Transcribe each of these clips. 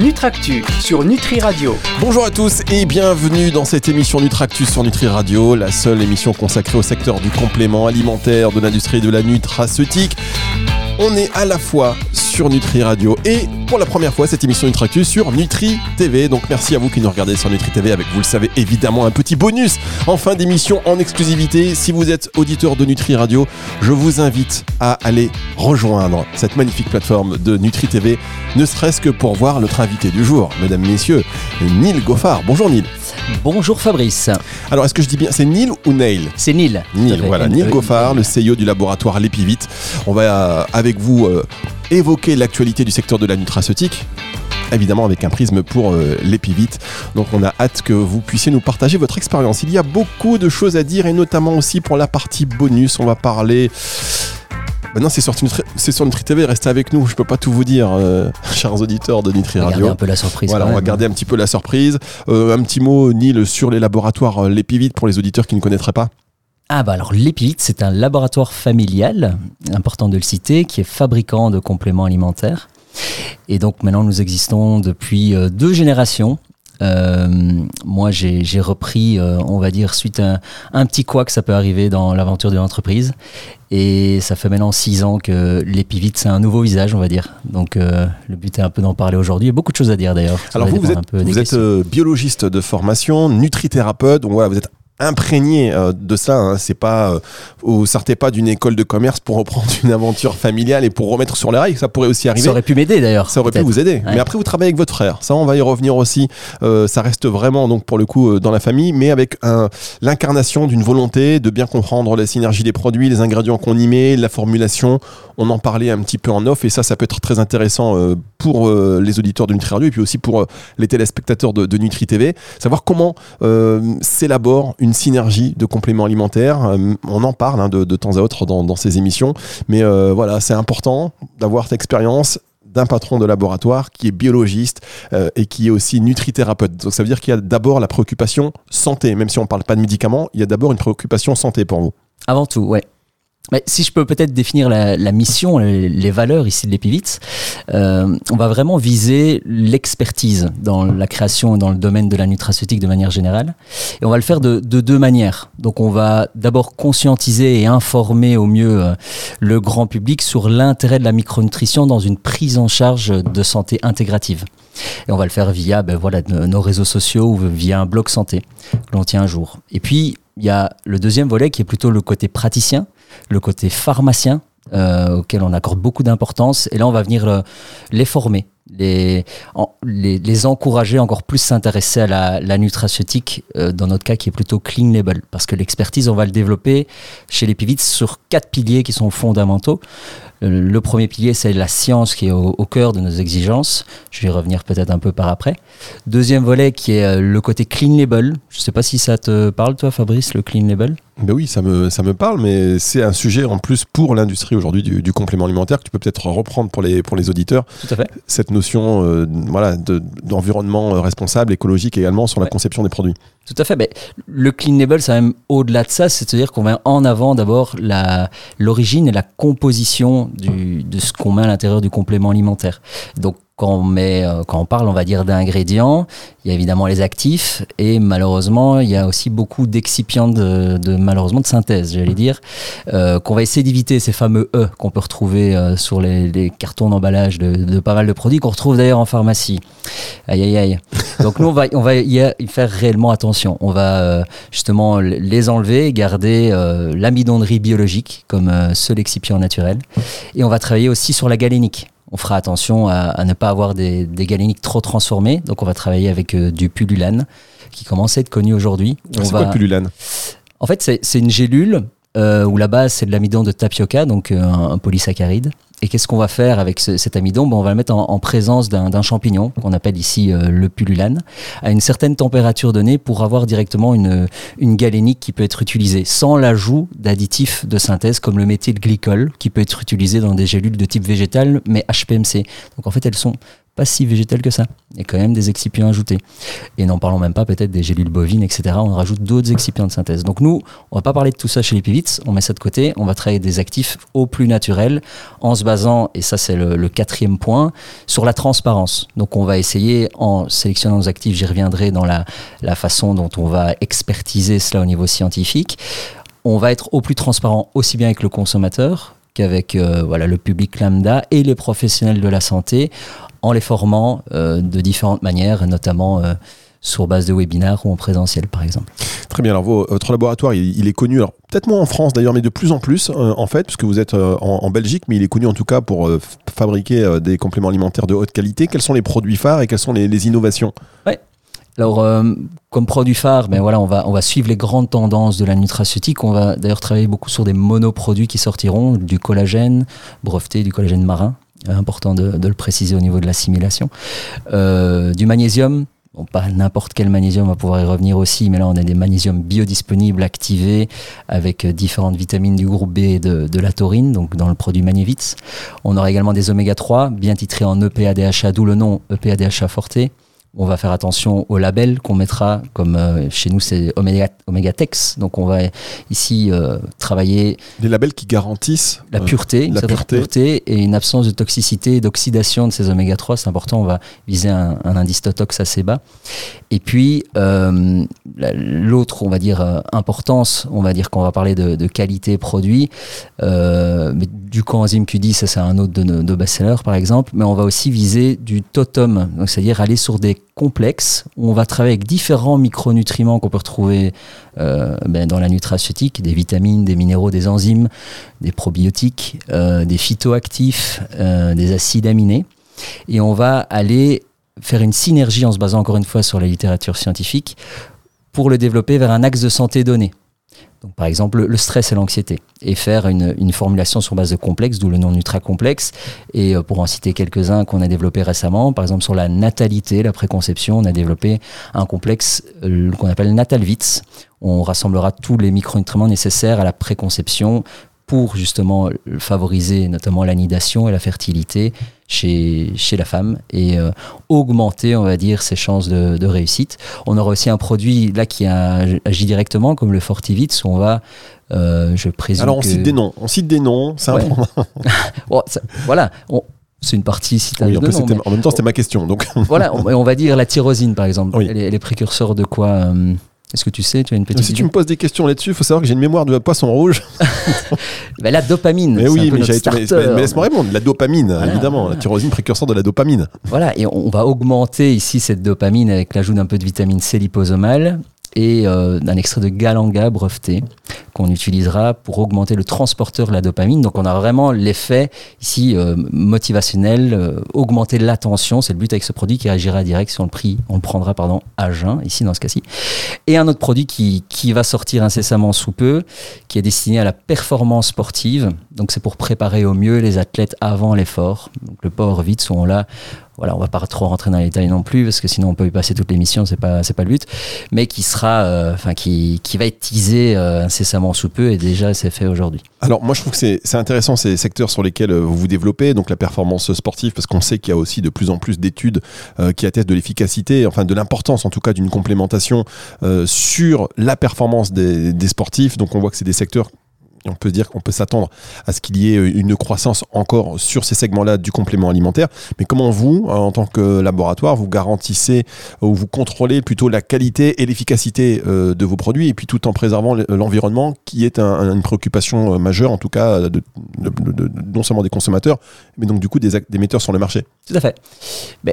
Nutractu sur Nutri Radio. Bonjour à tous et bienvenue dans cette émission Nutractus sur Nutri Radio, la seule émission consacrée au secteur du complément alimentaire, de l'industrie de la nutraceutique. On est à la fois sur Nutri Radio et pour la première fois cette émission Nutractus sur Nutri TV. Donc merci à vous qui nous regardez sur Nutri TV avec, vous le savez évidemment, un petit bonus en fin d'émission en exclusivité. Si vous êtes auditeur de Nutri Radio, je vous invite à aller rejoindre cette magnifique plateforme de Nutri TV, ne serait-ce que pour voir notre invité du jour, mesdames, messieurs, Neil Goffard. Bonjour Neil. Bonjour Fabrice. Alors, est-ce que je dis bien, c'est Neil ou Neil? C'est Neil. Neil, voilà, Neil Goffard, le CEO du laboratoire Lépivite. On va euh, avec vous euh, évoquer l'actualité du secteur de la nutraceutique évidemment avec un prisme pour euh, l'épivite. Donc on a hâte que vous puissiez nous partager votre expérience. Il y a beaucoup de choses à dire et notamment aussi pour la partie bonus, on va parler Maintenant, c'est sur, c'est sur Nutri TV, restez avec nous, je peux pas tout vous dire, euh, chers auditeurs de Nutri Radio. un peu la surprise. Voilà, on va garder un petit peu la surprise. Euh, un petit mot, Neil, sur les laboratoires euh, Lépivite pour les auditeurs qui ne connaîtraient pas. Ah bah alors l'Épivite, c'est un laboratoire familial, important de le citer, qui est fabricant de compléments alimentaires. Et donc maintenant nous existons depuis deux générations moi, j'ai repris, euh, on va dire, suite à un, petit quoi que ça peut arriver dans l'aventure de l'entreprise. Et ça fait maintenant six ans que l'épivite, c'est un nouveau visage, on va dire. Donc, euh, le but est un peu d'en parler aujourd'hui. Il y a beaucoup de choses à dire d'ailleurs. Alors, vous, vous êtes, vous êtes biologiste de formation, nutrithérapeute. Donc, voilà, vous êtes imprégné euh, de ça. Hein. C'est pas, euh, vous sortez pas d'une école de commerce pour reprendre une aventure familiale et pour remettre sur les rails. Ça pourrait aussi arriver. Ça aurait pu m'aider d'ailleurs. Ça aurait pu vous aider. Mais après, vous travaillez avec votre frère. Ça, on va y revenir aussi. Euh, ça reste vraiment donc pour le coup dans la famille, mais avec l'incarnation d'une volonté de bien comprendre les synergies des produits, les ingrédients qu'on y met, la formulation. On en parlait un petit peu en off et ça, ça peut être très intéressant pour les auditeurs de Nutri Radio et puis aussi pour les téléspectateurs de, de Nutri TV. Savoir comment s'élabore une synergie de compléments alimentaires. Euh, on en parle hein, de, temps à autre dans, ces émissions, mais euh, voilà, c'est important d'avoir cette expérience d'un patron de laboratoire qui est biologiste euh, et qui est aussi nutrithérapeute. Donc ça veut dire qu'il y a d'abord la préoccupation santé, même si on ne parle pas de médicaments, il y a d'abord une préoccupation santé pour vous. Avant tout, ouais. Mais si je peux peut-être définir la, mission, les, valeurs ici de l'Épivitz, euh, on va vraiment viser l'expertise dans la création et dans le domaine de la nutraceutique de manière générale. Et on va le faire de, deux manières. Donc on va d'abord conscientiser et informer au mieux euh, le grand public sur l'intérêt de la micronutrition dans une prise en charge de santé intégrative. Et on va le faire via ben voilà, nos réseaux sociaux ou via un blog santé que l'on tient un jour. Et puis, il y a le deuxième volet qui est plutôt le côté praticien le côté pharmacien, euh, auquel on accorde beaucoup d'importance. Et là, on va venir euh, les former, les, les, encourager encore plus s'intéresser à la, nutraceutique, euh, dans notre cas qui est plutôt clean label. Parce que l'expertise, on va le développer chez les pivites sur quatre piliers qui sont fondamentaux. Le premier pilier, c'est la science qui est au, au, cœur de nos exigences. Je vais y revenir peut-être un peu par après. Deuxième volet qui est le côté clean label. Je ne sais pas si ça te parle, toi, Fabrice, le clean label? Ben oui, ça me, ça me parle, mais c'est un sujet en plus pour l'industrie aujourd'hui du, complément alimentaire que tu peux peut-être reprendre pour les, pour les auditeurs. Tout à fait. Cette notion euh, voilà, d'environnement euh, responsable, écologique également sur la conception des produits. Tout à fait. Mais le clean label, c'est même au-delà de ça, c'est-à-dire qu'on met en avant d'abord l'origine et la composition du, de ce qu'on met à l'intérieur du complément alimentaire. Donc quand on, met, euh, quand on parle, on va dire, d'ingrédients, il y a évidemment les actifs et malheureusement, il y a aussi beaucoup d'excipients de, malheureusement de synthèse, j'allais dire, euh, qu'on va essayer d'éviter ces fameux E qu'on peut retrouver euh, sur les, cartons d'emballage de, pas mal de produits qu'on retrouve d'ailleurs en pharmacie. Aïe aïe aïe. Donc nous, on va, on va y, faire réellement attention. On va justement les enlever, garder l'amidon de riz biologique comme seul excipient naturel et on va travailler aussi sur la galénique on fera attention à, ne pas avoir des, des, galéniques trop transformées. Donc on va travailler avec euh, du pululane qui commence à être connu aujourd'hui. C'est quoi le pululane En fait, c'est une gélule euh, où la base c'est de l'amidon de tapioca, donc euh, un, polysaccharide. Et qu'est-ce qu'on va faire avec cet amidon? Bon, On va le mettre en, présence d'un champignon qu'on appelle ici euh, le pullulane, à une certaine température donnée pour avoir directement une, une galénique qui peut être utilisée sans l'ajout d'additifs de synthèse comme le méthylglycol qui peut être utilisé dans des gélules de type végétal mais HPMC. Donc en fait elles sont pas si végétal que ça. Il y a quand même des excipients ajoutés. Et n'en parlons même pas peut-être des gélules bovines, etc. On rajoute d'autres excipients de synthèse. Donc nous, on va pas parler de tout ça chez les pivots, on met ça de côté, on va travailler des actifs au plus naturel en se basant, et ça c'est le, quatrième point, sur la transparence. Donc on va essayer, en sélectionnant nos actifs, j'y reviendrai dans la, la façon dont on va expertiser cela au niveau scientifique, on va être au plus transparent aussi bien avec le consommateur qu'avec euh, voilà, le public lambda et les professionnels de la santé en les formant euh, de différentes manières, notamment euh, sur base de webinaires ou en présentiel par exemple. Très bien, alors votre laboratoire il, est connu, alors peut-être moins en France d'ailleurs, mais de plus en plus en fait, puisque vous êtes en, Belgique, mais il est connu en tout cas pour fabriquer des compléments alimentaires de haute qualité. Quels sont les produits phares et quelles sont les, les innovations? Ouais. Alors, euh, comme produit phare, ben voilà, on va, on va suivre les grandes tendances de la nutraceutique. On va d'ailleurs travailler beaucoup sur des monoproduits qui sortiront, du collagène breveté, du collagène marin, important de, le préciser au niveau de l'assimilation, euh, du magnésium. Pas n'importe quel magnésium, on va pouvoir y revenir aussi, mais là on a des magnésiums biodisponibles activés avec différentes vitamines du groupe B et de, la taurine, donc dans le produit Magnévitz. On aura également des oméga 3, bien titrés en EPA-DHA, d'où le nom EPA-DHA Forte on va faire attention au label qu'on mettra, comme euh, chez nous c'est Omega, Omega Tex. Donc on va ici euh, travailler. Des labels qui garantissent la pureté, la pureté. et une absence de toxicité d'oxydation de ces oméga 3. C'est important, on va viser un, indice Totox assez bas. Et puis euh, l'autre, on va dire, importance, on va dire qu'on va parler de, qualité produit. mais du coenzyme Q10, ça c'est un autre de nos best-sellers par exemple. Mais on va aussi viser du totum, donc c'est-à-dire aller sur des complexe on va travailler avec différents micronutriments qu'on peut retrouver euh, ben, dans la nutraceutique, des vitamines, des minéraux, des enzymes, des probiotiques, euh, des phytoactifs, euh, des acides aminés. Et on va aller faire une synergie en se basant encore une fois sur la littérature scientifique pour le développer vers un axe de santé donné. Donc, par exemple, le stress et l'anxiété, et faire une, formulation sur base de complexe, d'où le nom Nutra-Complexe. Et euh, pour en citer quelques-uns qu'on a développés récemment, par exemple sur la natalité, la préconception, on a développé un complexe euh, qu'on appelle Natalvitz. On rassemblera tous les micronutriments nécessaires à la préconception pour justement favoriser notamment l'anidation et la fertilité chez, chez la femme et euh, augmenter, on va dire, ses chances de, de, réussite. On aura aussi un produit là qui agit directement, comme le Fortivit, où on va euh, je présume. Alors on cite des noms, on cite des noms, c'est voilà, c'est une partie citable oui, en, en, même temps, c'était ma question. Donc. voilà, on, va dire la tyrosine, par exemple. Oui. Elle, est, précurseur de quoi euh, est-ce que tu sais, tu as une petite. Si tu me poses des questions là-dessus, il faut savoir que j'ai une mémoire de poisson rouge. ben, la dopamine. Mais oui, mais, mais laisse-moi répondre. La dopamine, évidemment. La tyrosine, précurseur de la dopamine. Voilà, et on va augmenter ici cette dopamine avec l'ajout d'un peu de vitamine C liposomale et euh, d'un extrait de galanga breveté qu'on utilisera pour augmenter le transporteur de la dopamine. Donc on a vraiment l'effet ici euh, motivationnel, euh, augmenter l'attention, c'est le but avec ce produit qui agira direct si on le, prix, on le prendra pardon, à jeun, ici dans ce cas-ci. Et un autre produit qui, qui va sortir incessamment sous peu, qui est destiné à la performance sportive. Donc c'est pour préparer au mieux les athlètes avant l'effort. Donc le port vite, sont là voilà, on va pas trop rentrer dans les détails non plus parce que sinon on peut y passer toute l'émission, c'est pas c'est pas le but, mais qui sera, euh, enfin qui, qui va être teasé incessamment sous peu et déjà c'est fait aujourd'hui. Alors moi je trouve que c'est intéressant ces secteurs sur lesquels euh, vous vous développez, donc la performance sportive parce qu'on sait qu'il y a aussi de plus en plus d'études qui attestent de l'efficacité, enfin de l'importance en tout cas d'une complémentation sur la performance des sportifs. Donc on voit que c'est des secteurs on peut dire qu'on peut s'attendre à ce qu'il y ait une croissance encore sur ces segments-là du complément alimentaire. Mais comment vous, en tant que laboratoire, vous garantissez ou vous contrôlez plutôt la qualité et l'efficacité euh, de vos produits et puis tout en préservant l'environnement qui est une préoccupation euh, majeure, en tout cas, non seulement des consommateurs, mais donc du coup des, des metteurs sur le marché? Tout à fait.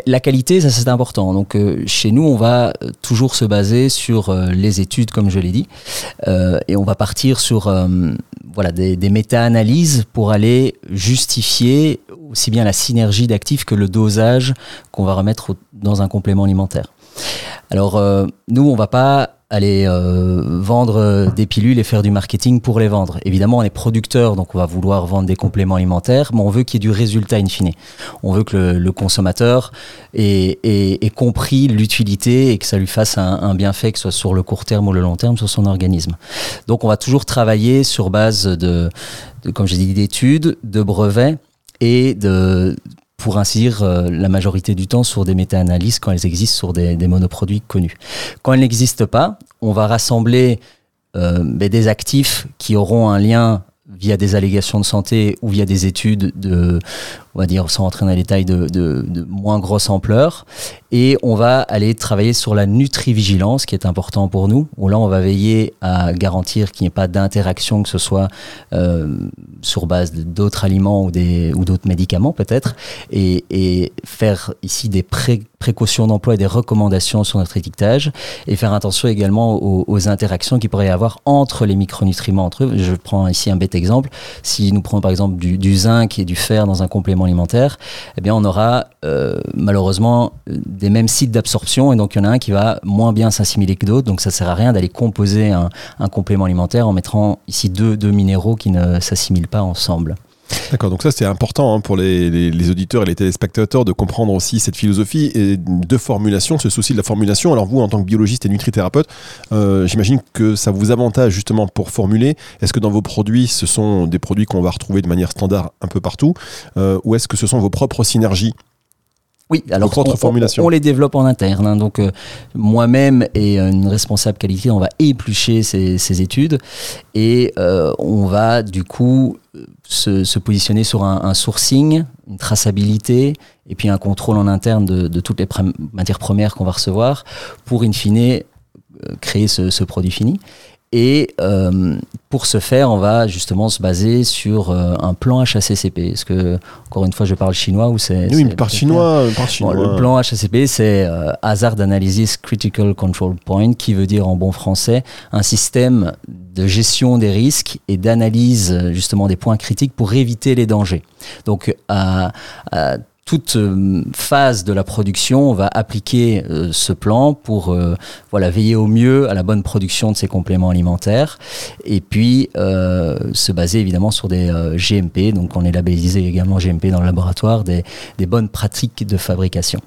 La qualité, ça c'est important. Donc euh, chez nous, on va toujours se baser sur les études, comme je l'ai dit, et on va partir sur voilà, des, méta-analyses pour aller justifier aussi bien la synergie d'actifs que le dosage qu'on va remettre dans un complément alimentaire. Alors, euh, nous, on va pas aller euh, vendre euh, des pilules et faire du marketing pour les vendre. Évidemment, on est producteur, donc on va vouloir vendre des compléments alimentaires, mais on veut qu'il y ait du résultat in fine. On veut que le, consommateur ait, compris l'utilité et que ça lui fasse un, un, bienfait, que ce soit sur le court terme ou le long terme, sur son organisme. Donc on va toujours travailler sur base de, de comme j'ai dit, d'études, de brevets et de pour ainsi dire, euh, la majorité du temps sur des méta-analyses quand elles existent sur des, des monoproduits connus. Quand elles n'existent pas, on va rassembler euh, ben, des actifs qui auront un lien via des allégations de santé ou via des études de, on va dire, sans rentrer dans les détails, de, de, de, moins grosse ampleur. Et on va aller travailler sur la nutrivigilance, qui est important pour nous. Où là, on va veiller à garantir qu'il n'y ait pas d'interaction, que ce soit euh, sur base d'autres aliments ou des ou d'autres médicaments peut-être, et, faire ici des pré précautions d'emploi et des recommandations sur notre étiquetage, et faire attention également aux, interactions qu'il pourrait y avoir entre les micronutriments entre eux. Je prends ici un bête exemple. Si nous prenons par exemple du, du zinc et du fer dans un complément alimentaire, eh bien on aura euh, malheureusement des mêmes sites d'absorption et donc il y en a un qui va moins bien s'assimiler que d'autres. Donc ça sert à rien d'aller composer un, complément alimentaire en mettant ici deux, minéraux qui ne s'assimilent pas ensemble. D'accord, donc ça c'est important hein, pour les, auditeurs et les téléspectateurs de comprendre aussi cette philosophie et de formulation, ce souci de la formulation. Alors vous, en tant que biologiste et nutrithérapeute, euh, j'imagine que ça vous avantage justement pour formuler. Est-ce que dans vos produits, ce sont des produits qu'on va retrouver de manière standard un peu partout, euh, ou est-ce que ce sont vos propres synergies oui, alors on, on, on, les développe en interne. Hein, donc euh, moi-même et une responsable qualité, on va éplucher ces, ces études et euh, on va du coup se, se positionner sur un, un, sourcing, une traçabilité et puis un contrôle en interne de, de toutes les matières premières qu'on va recevoir pour in fine euh, créer ce, ce produit fini. Et euh, pour ce faire, on va justement se baser sur euh, un plan HACCP. Est-ce que, encore une fois, je parle chinois ou c'est. Oui, mais par chinois, par chinois. Bon, le plan HACCP, c'est euh, Hazard Analysis Critical Control Point, qui veut dire en bon français un système de gestion des risques et d'analyse justement des points critiques pour éviter les dangers. Donc, à, à toute euh, phase de la production, on va appliquer euh, ce plan pour euh, voilà, veiller au mieux à la bonne production de ces compléments alimentaires et puis euh, se baser évidemment sur des GMP, donc on est labellisé également GMP dans le laboratoire, des, des bonnes pratiques de fabrication.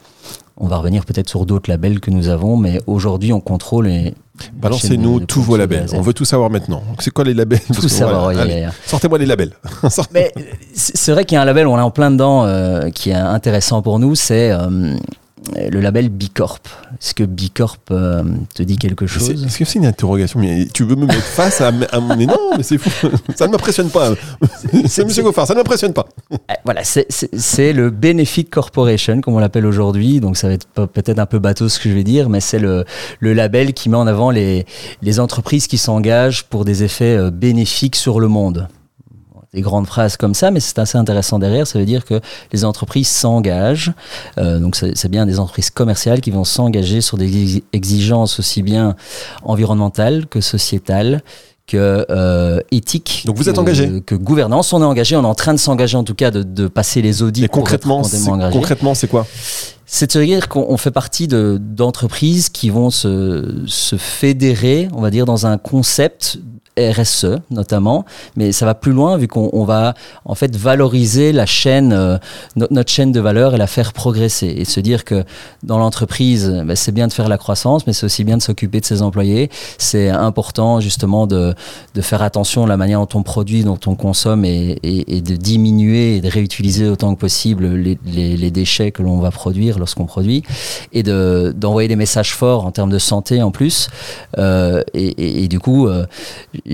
On va revenir peut-être sur d'autres labels que nous avons, mais aujourd'hui on contrôle et Balancez-nous tous vos labels. On veut tout savoir maintenant. C'est quoi les labels Tout savoir. Voilà. Sortez-moi les labels. Mais c'est vrai qu'il y a un label, on est en plein dedans, euh, qui est intéressant pour nous. C'est euh, le label Bicorp. Est-ce que Bicorp euh, te dit quelque chose? Est-ce que c'est une interrogation? Mais Tu veux me mettre face à, à mon... Non, mais c'est fou. Ça ne m'impressionne pas. C'est Monsieur Goffard, ça ne m'impressionne pas. Voilà, c'est le Benefit Corporation, comme on l'appelle aujourd'hui. Donc ça va être peut-être un peu bateau ce que je vais dire, mais c'est le, le label qui met en avant les, les entreprises qui s'engagent pour des effets euh, bénéfiques sur le monde des grandes phrases comme ça, mais c'est assez intéressant derrière. Ça veut dire que les entreprises s'engagent. Euh, donc c'est bien des entreprises commerciales qui vont s'engager sur des exigences aussi bien environnementales que sociétales que euh, éthique. Donc vous êtes engagé Que gouvernance. On est engagé, on est en train de s'engager en tout cas de, de passer les audits. Et concrètement, concrètement, c'est quoi? C'est de se dire qu'on fait partie d'entreprises qui vont se, se fédérer, on va dire, dans un concept RSE notamment, mais ça va plus loin vu qu'on va en fait valoriser la chaîne, euh, notre, chaîne de valeur et la faire progresser et se dire que dans l'entreprise, ben, c'est bien de faire la croissance, mais c'est aussi bien de s'occuper de ses employés. C'est important justement de, de faire attention à la manière dont on produit, dont on consomme et, de diminuer et de réutiliser autant que possible les, déchets que l'on va produire lorsqu'on produit et de d'envoyer des messages forts en termes de santé en plus. Euh, et, et, du coup, euh,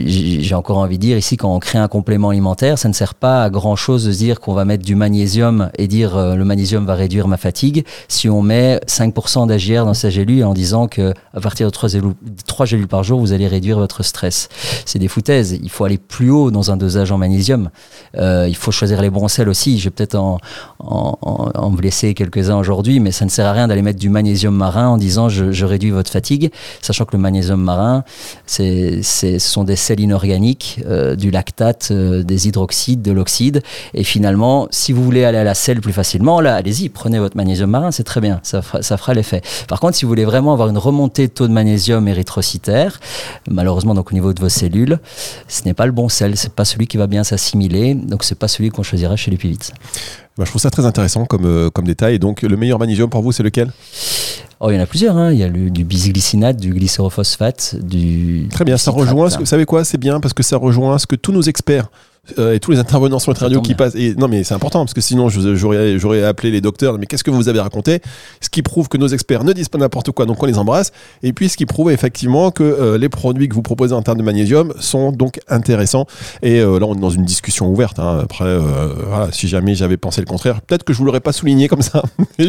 j'ai encore envie de dire ici, quand on crée un complément alimentaire, ça ne sert pas à grand chose de dire qu'on va mettre du magnésium et dire euh, le magnésium va réduire ma fatigue. Si on met 5% d'AGR dans sa gélule en disant que à partir de 3 gélules, 3 gélules par jour, vous allez réduire votre stress. C'est des foutaises. Il faut aller plus haut dans un dosage en magnésium. Euh, il faut choisir les bons sels aussi. Je vais peut-être en, en, en, blesser quelques-uns aujourd'hui, mais ça ne sert à rien d'aller mettre du magnésium marin en disant je, je réduis votre fatigue, sachant que le magnésium marin, c'est, ce sont des sels inorganiques, euh, du lactate, euh, des hydroxydes, de l'oxyde. Et finalement, si vous voulez aller à la selle plus facilement, là, allez-y, prenez votre magnésium marin, c'est très bien, ça fera, l'effet. Par contre, si vous voulez vraiment avoir une remontée de taux de magnésium érythrocytaire, malheureusement, donc au niveau de vos cellules, ce n'est pas le bon sel, c'est pas celui qui va bien s'assimiler, donc c'est pas celui qu'on choisira chez les pivites. Bah, je trouve ça très intéressant comme, euh, comme détail. Donc, le meilleur magnésium pour vous, c'est lequel? Oh, il y en a plusieurs. Hein. Il y a le, du bisglycinate, du glycérophosphate, du. Très bien. Ça rejoint. Ce que, vous savez quoi? C'est bien parce que ça rejoint ce que tous nos experts euh, et tous les intervenants sur Nutri Radio qui passent. Et, non, mais c'est important parce que sinon, j'aurais appelé les docteurs. Mais qu'est-ce que vous avez raconté? Ce qui prouve que nos experts ne disent pas n'importe quoi, donc on les embrasse. Et puis, ce qui prouve effectivement que euh, les produits que vous proposez en termes de magnésium sont donc intéressants. Et euh, là, on est dans une discussion ouverte. hein. Après, voilà, si jamais j'avais pensé le contraire, peut-être que je vous l'aurais pas souligné comme ça. Je,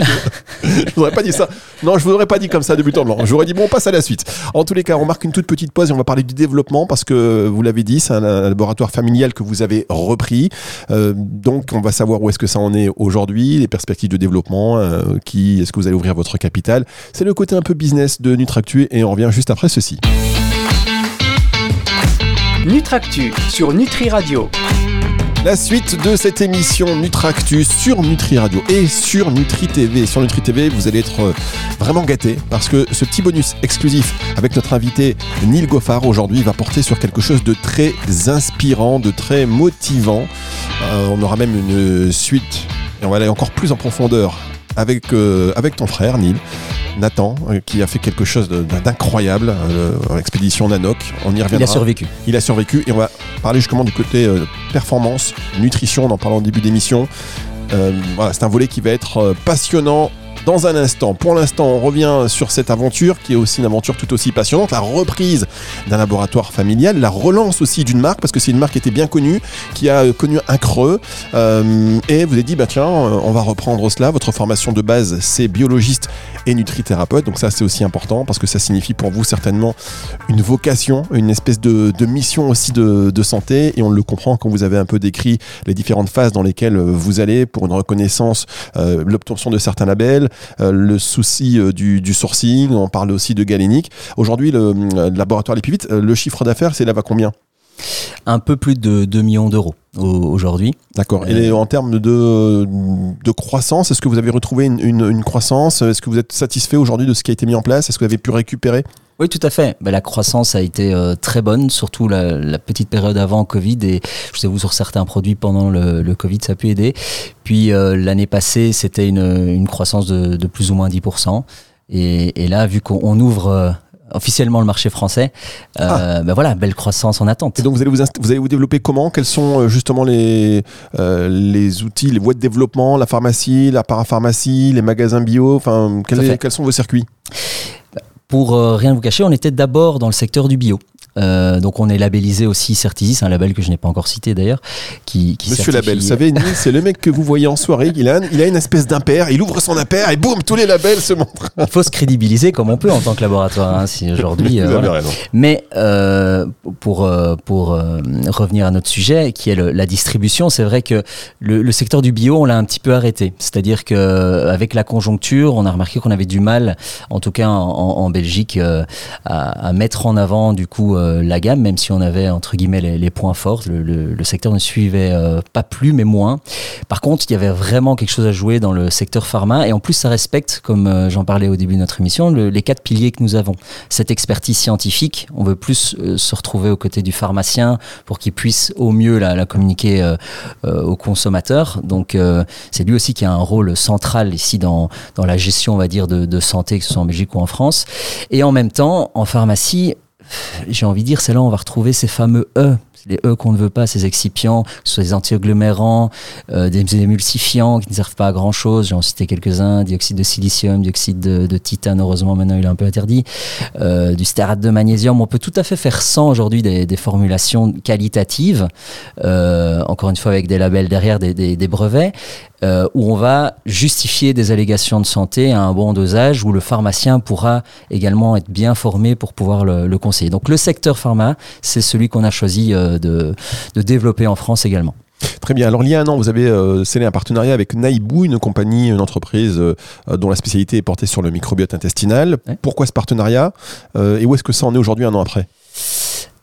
je vous aurais pas dit ça. Non, je vous aurais pas dit comme ça de but en blanc. J'aurais dit bon, on passe à la suite. En tous les cas, on marque une toute petite pause et on va parler du développement parce que vous l'avez dit, c'est un, un laboratoire familial que vous avez repris. Euh, donc, on va savoir où est-ce que ça en est aujourd'hui, les perspectives de développement, euh, qui est-ce que vous allez ouvrir votre capital. C'est le côté un peu business de Nutractu et on revient juste après ceci. Nutractu sur Nutri Radio. La suite de cette émission Nutractu sur Nutri Radio et sur Nutri TV. Sur Nutri TV, vous allez être euh, vraiment gâtés parce que ce petit bonus exclusif avec notre invité Neil Goffard aujourd'hui va porter sur quelque chose de très inspirant, de très motivant. Euh, on aura même une suite et on va aller encore plus en profondeur avec, euh, avec ton frère Neil. Nathan, euh, qui a fait quelque chose d'incroyable, euh, en expédition Nanoc. On y reviendra. Il a survécu. Il a survécu et on va parler justement du côté performance, nutrition, on en parlant en début d'émission. Euh, voilà, c'est un volet qui va être passionnant dans un instant. Pour l'instant, on revient sur cette aventure qui est aussi une aventure tout aussi passionnante, la reprise d'un laboratoire familial, la relance aussi d'une marque parce que c'est une marque qui était bien connue, qui a euh, connu un creux Euh, et vous avez dit bah tiens, euh, on va reprendre cela. Votre formation de base, c'est biologiste et nutrithérapeute, donc ça c'est aussi important parce que ça signifie pour vous certainement une vocation, une espèce de, de mission aussi de, de santé et on le comprend quand vous avez un peu décrit les différentes phases dans lesquelles euh, vous allez pour une reconnaissance, euh, l'obtention de certains labels, le souci euh, du, du sourcing, on parle aussi de galénique. Aujourd'hui, le, euh, le laboratoire Les Pivites, euh, le chiffre d'affaires, c'est là va combien? Un peu plus de 2 millions d'euros au- aujourd'hui. D'accord. Euh, Et en termes de, de croissance, est-ce que vous avez retrouvé une, une- une croissance? Est-ce que vous êtes satisfait aujourd'hui de ce qui a été mis en place? Est-ce que vous avez pu récupérer? Oui, tout à fait. Ben, la croissance a été euh, très bonne, surtout la, la petite période avant Covid. Et je sais vous, sur certains produits pendant le, le Covid, ça a pu aider. Puis euh, l'année passée, c'était une, une croissance de, de plus ou moins 10%. Et, et là, vu qu'on on ouvre euh, officiellement le marché français, euh, ben voilà, belle croissance en attente. Et donc vous allez vous, vous allez vous développer comment? Quels sont euh, justement les, euh, les outils, les voies de développement, la pharmacie, la parapharmacie, les magasins bio? Enfin, quels sont vos circuits? Pour euh, rien vous cacher, on était d'abord dans le secteur du bio. Euh, donc on est labellisé aussi Certisis, un label que je n'ai pas encore cité d'ailleurs, qui, qui Monsieur certifie- Label, vous savez, c'est le mec que vous voyez en soirée. Il a, il a une espèce d'impair, il ouvre son impair et boum, tous les labels se montrent. Il faut se crédibiliser comme on peut en tant que laboratoire. Hein, si aujourd'hui, euh, voilà. Mais euh, pour pour revenir à notre sujet, qui est le- la distribution, c'est vrai que le, le secteur du bio, on l'a un petit peu arrêté. C'est-à-dire que euh, avec la conjoncture, on a remarqué qu'on avait du mal, en tout cas en, Belgique, à, à mettre en avant du coup euh, la gamme, même si on avait entre guillemets les, points forts. Le, secteur ne suivait euh, pas plus, mais moins. Par contre, il y avait vraiment quelque chose à jouer dans le secteur pharma, et en plus, ça respecte, comme euh, j'en parlais au début de notre émission, le- les quatre piliers que nous avons cette expertise scientifique. On veut plus se retrouver aux côtés du pharmacien pour qu'il puisse au mieux la, communiquer aux consommateurs. Donc c'est lui aussi qui a un rôle central ici dans, dans la gestion, on va dire, de, de santé, que ce soit en Belgique ou en France. Et en même temps, en pharmacie, j'ai envie de dire, c'est là où on va retrouver ces fameux E. Les E qu'on ne veut pas, ces excipients, que ce soit des antiagglomérants, euh, des émulsifiants qui ne servent pas à grand chose. J'en citais quelques-uns, dioxyde de silicium, dioxyde de, titane, heureusement maintenant il est un peu interdit, euh, du stérate de magnésium. On peut tout à fait faire sans aujourd'hui des, formulations qualitatives, euh, encore une fois avec des labels derrière, des brevets, euh, où on va justifier des allégations de santé à un bon dosage, où le pharmacien pourra également être bien formé pour pouvoir le, le conseiller. Donc le secteur pharma, c'est celui qu'on a choisi euh, de, de développer en France également. Très bien. Alors, il y a un an, vous avez euh, scellé un partenariat avec Naibou, une compagnie, une entreprise euh, dont la spécialité est portée sur le microbiote intestinal. Ouais. Pourquoi ce partenariat Euh, Et où est-ce que ça en est aujourd'hui, un an après?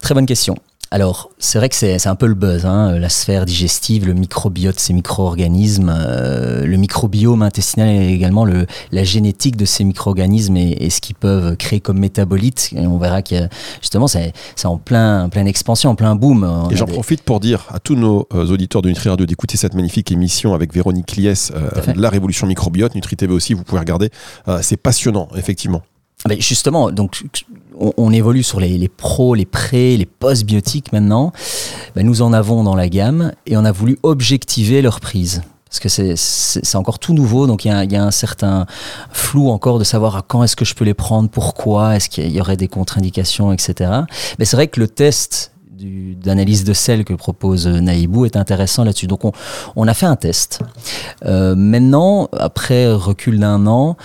Très bonne question. Alors, c'est vrai que c'est c'est un peu le buzz, hein, la sphère digestive, le microbiote, ces micro-organismes, euh, le microbiome intestinal et également le, la génétique de ces micro-organismes et, et ce qu'ils peuvent créer comme métabolites. Et on verra que justement, c'est c'est en plein, en pleine expansion, en plein boom. On Et j'en des- profite pour dire à tous nos euh, auditeurs de Nutri Radio d'écouter cette magnifique émission avec Véronique Lies, euh. La Révolution Microbiote, Nutri TV aussi, vous pouvez regarder. Euh, c'est passionnant, effectivement. Mais justement, donc on, évolue sur les, pros, les pré, les post-biotiques maintenant. ben, nous en avons dans la gamme et on a voulu objectiver leur prise parce que c'est encore tout nouveau, donc il y, y, a un certain flou encore de savoir à quand est-ce que je peux les prendre, pourquoi, est-ce qu'il y aurait des contre-indications, etc. Mais c'est vrai que le test d'analyse de sel que propose Naïbou est intéressant là-dessus. Donc on, on, a fait un test. Euh, maintenant, après recul d'un an,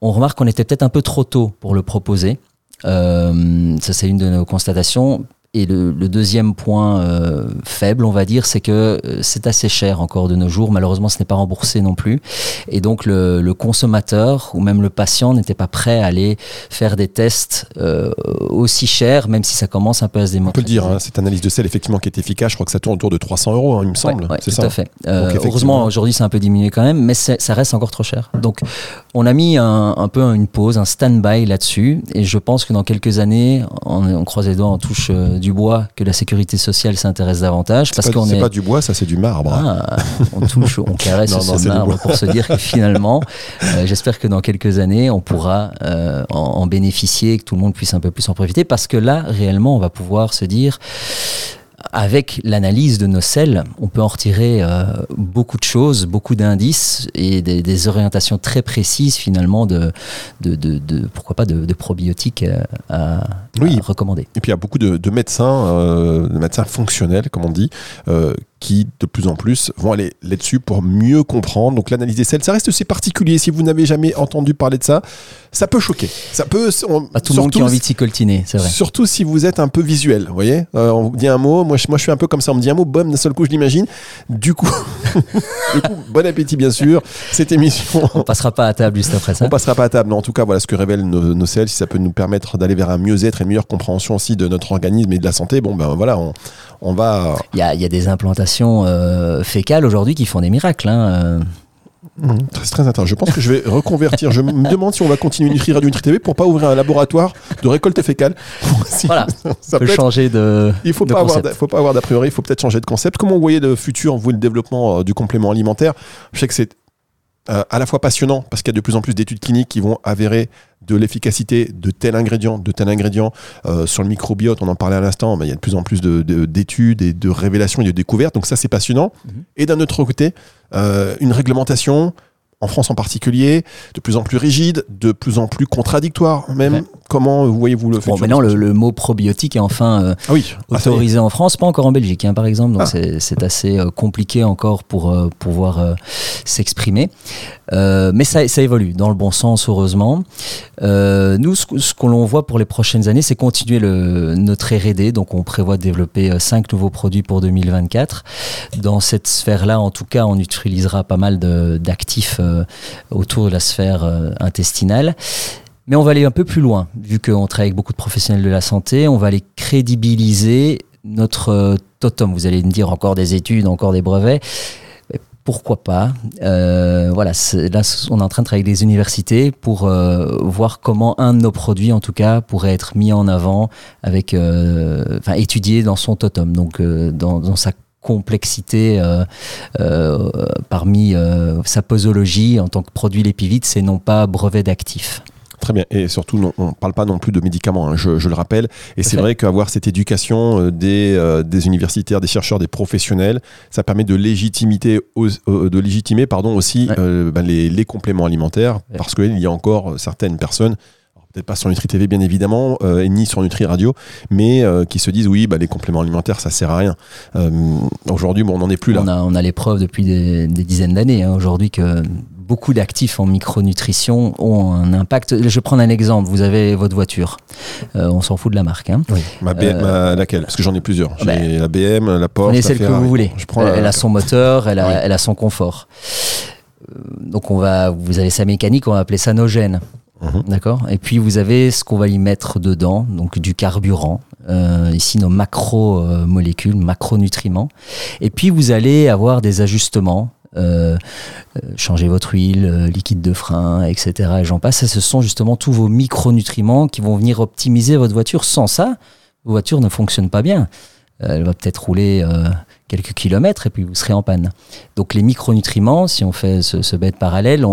on remarque qu'on était peut-être un peu trop tôt pour le proposer. Euh, ça, c'est une de nos constatations. Et le, deuxième point euh, faible, on va dire, c'est que euh, c'est assez cher encore de nos jours. Malheureusement, ce n'est pas remboursé non plus. Et donc, le, consommateur ou même le patient n'était pas prêt à aller faire des tests euh, aussi chers, même si ça commence un peu à se démontrer. On peut le dire, hein, cette analyse de sel, effectivement, qui est efficace, je crois que ça tourne autour de 300 euros, hein, il me semble. Ouais, tout à fait. heureusement, aujourd'hui, c'est un peu diminué quand même, mais ça reste encore trop cher. Donc, on a mis un, peu une pause, un stand-by là-dessus. Et je pense que dans quelques années, on, on croise les doigts, on touche du bois que la sécurité sociale s'intéresse davantage. Parce qu'on est. pas du bois, ça c'est du marbre. Ah, on touche, on caresse ce marbre pour se dire que finalement, euh, j'espère que dans quelques années, on pourra euh, en, en, bénéficier, que tout le monde puisse un peu plus en profiter. Parce que là, réellement, on va pouvoir se dire avec l'analyse de nos selles, on peut en retirer euh, beaucoup de choses, beaucoup d'indices et des, orientations très précises finalement de, de, pourquoi pas de, probiotiques euh, à, recommander. Et puis il y a beaucoup de, médecins, euh, de médecins fonctionnels, comme on dit, qui de plus en plus vont aller là-dessus pour mieux comprendre. Donc l'analyse des selles, ça reste assez particulier. Si vous n'avez jamais entendu parler de ça, ça peut choquer. Ça peut. On, tout le monde qui a envie de s'y coltiner, c'est vrai. Surtout si vous êtes un peu visuel, vous voyez. Euh, on vous dit un mot, moi je, moi je suis un peu comme ça, on me dit un mot, boum, d'un seul coup je l'imagine. Du coup, du coup, bon appétit bien sûr. Cette émission. On passera pas à table juste après ça. On passera pas à table. Mais en tout cas, voilà ce que révèlent nos, nos selles. Si ça peut nous permettre d'aller vers un mieux-être et une meilleure compréhension aussi de notre organisme et de la santé, bon ben voilà, on, on va. Il y a, y a, des implantations euh, fécales aujourd'hui qui font des miracles. Hein, euh. Mmh, très, très intéressant. Je pense que je vais reconvertir. je me demande si on va continuer Nutri Radio Nutri TV pour pas ouvrir un laboratoire de récolte fécale. voilà. Ça peut, changer de. Il faut pas avoir, faut pas avoir d'a priori. Il faut peut-être changer de concept. Comment vous voyez le futur, vous, le développement euh, du complément alimentaire? Je sais que c'est à la fois passionnant parce qu'il y a de plus en plus d'études cliniques qui vont avérer de l'efficacité de tel ingrédient, de tel ingrédient. Euh, sur le microbiote, on en parlait à l'instant, mais il y a de plus en plus d'études et de révélations et de découvertes. Donc ça, c'est passionnant. Mhm. Et d'un autre côté, euh, une réglementation, en France en particulier, de plus en plus rigide, de plus en plus contradictoire même. Comment voyez-vous le futur Maintenant, le, mot probiotique est enfin euh, ah oui. Ah, autorisé en France, pas encore en Belgique, hein, par exemple. Donc ah. c'est assez euh, compliqué encore pour euh, pouvoir s'exprimer. mais ça, ça, évolue dans le bon sens, heureusement. nous, ce, ce que l'on voit pour les prochaines années, c'est continuer le, notre R&D. Donc on prévoit de développer cinq nouveaux produits pour 2024. Dans cette sphère-là, en tout cas, on utilisera pas mal d'actifs autour de la sphère intestinale. Mais on va aller un peu plus loin, vu qu'on travaille avec beaucoup de professionnels de la santé, on va aller crédibiliser notre euh, totem. Vous allez me dire encore des études, encore des brevets. pourquoi pas euh, Voilà, là, on est en train de travailler avec des universités pour euh, voir comment un de nos produits, en tout cas, pourrait être mis en avant, avec, enfin, étudié dans son totem, donc dans, sa complexité parmi sa posologie en tant que produit lépivite, c'est non pas brevet d'actif. Très bien. Et surtout, on ne parle pas non plus de médicaments, hein, je, le rappelle. Et c'est vrai qu'avoir cette éducation euh, des, euh, des, universitaires, des chercheurs, des professionnels, ça permet de, légitimité, euh, de légitimer pardon, aussi bah, les, les, compléments alimentaires, parce qu'il y a encore certaines personnes peut-être pas sur Nutri TV bien évidemment, ni sur Nutri Radio, mais qui se disent oui, bah, les compléments alimentaires ça sert à rien. aujourd'hui, bon, on n'en est plus là. On a, on a les preuves depuis des, dizaines d'années hein, aujourd'hui que beaucoup d'actifs en micronutrition ont un impact. Je vais prendre un exemple. Vous avez votre voiture. Euh, on s'en fout de la marque. Hein. Oui. Ma BM, euh, laquelle? Parce que j'en ai plusieurs. J'ai ben, la BM, la Porsche. Prenez celle que vous voulez. Je prends elle, a son moteur, elle a, elle a son confort. Euh, donc on va, vous avez sa mécanique, on va appeler ça nos gènes. Mhm. D'accord Et puis vous avez ce qu'on va y mettre dedans, donc du carburant, ici nos macro-molécules, macronutriments. Et puis vous allez avoir des ajustements euh, euh, changer votre huile, euh, liquide de frein, etc. Et j'en passe. ce sont justement tous vos micronutriments qui vont venir optimiser votre voiture. Sans ça, votre voiture ne fonctionne pas bien. Elle va peut-être rouler quelques kilomètres et puis vous serez en panne. Donc les micronutriments, si on fait ce, bête parallèle,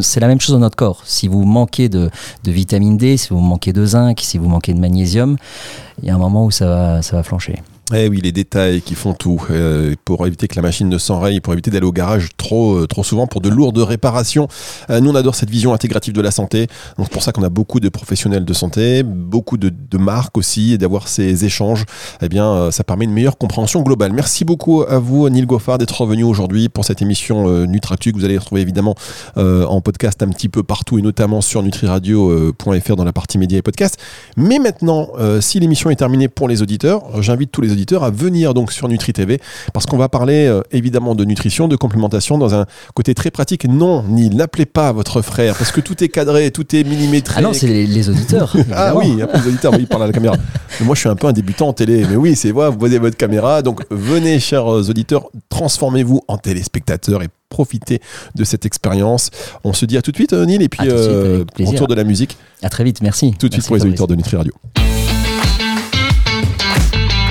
c'est la même chose dans notre corps. Si vous manquez de, de, vitamine D, si vous manquez de zinc, si vous manquez de magnésium, il y a un moment où ça va, ça va flancher. Eh oui, les détails qui font tout. Euh, pour éviter que la machine ne s'enraye, pour éviter d'aller au garage trop, euh, trop souvent pour de lourdes réparations. Euh, nous, on adore cette vision intégrative de la santé. Donc, c'est pour ça qu'on a beaucoup de professionnels de santé, beaucoup de, de marques aussi, et d'avoir ces échanges. Eh bien, euh, ça permet une meilleure compréhension globale. Merci beaucoup à vous, Neil Goffard, d'être revenu aujourd'hui pour cette émission euh, Nutractu que vous allez retrouver évidemment euh, en podcast un petit peu partout et notamment sur nutriradio.fr dans la partie médias et podcasts. Mais maintenant, si l'émission est terminée pour les auditeurs, j'invite tous les auditeurs à venir donc sur Nutri TV parce qu'on va parler euh, évidemment de nutrition, de complémentation dans un côté très pratique. Non, Neil, n'appelez pas votre frère parce que tout est cadré, tout est millimétré. Ah non, c'est les, les auditeurs. Ah oui, les auditeurs, oui, ils parlent à la caméra. Mais moi, je suis un peu un débutant en télé. Mais oui, c'est vrai, vous posez votre caméra. Donc, venez, chers auditeurs, transformez-vous en téléspectateurs et profitez de cette expérience. On se dit à tout de suite, euh, Neil, et puis euh, autour de la musique, À très vite, merci. tout de suite pour les auditeurs de Nutri Radio.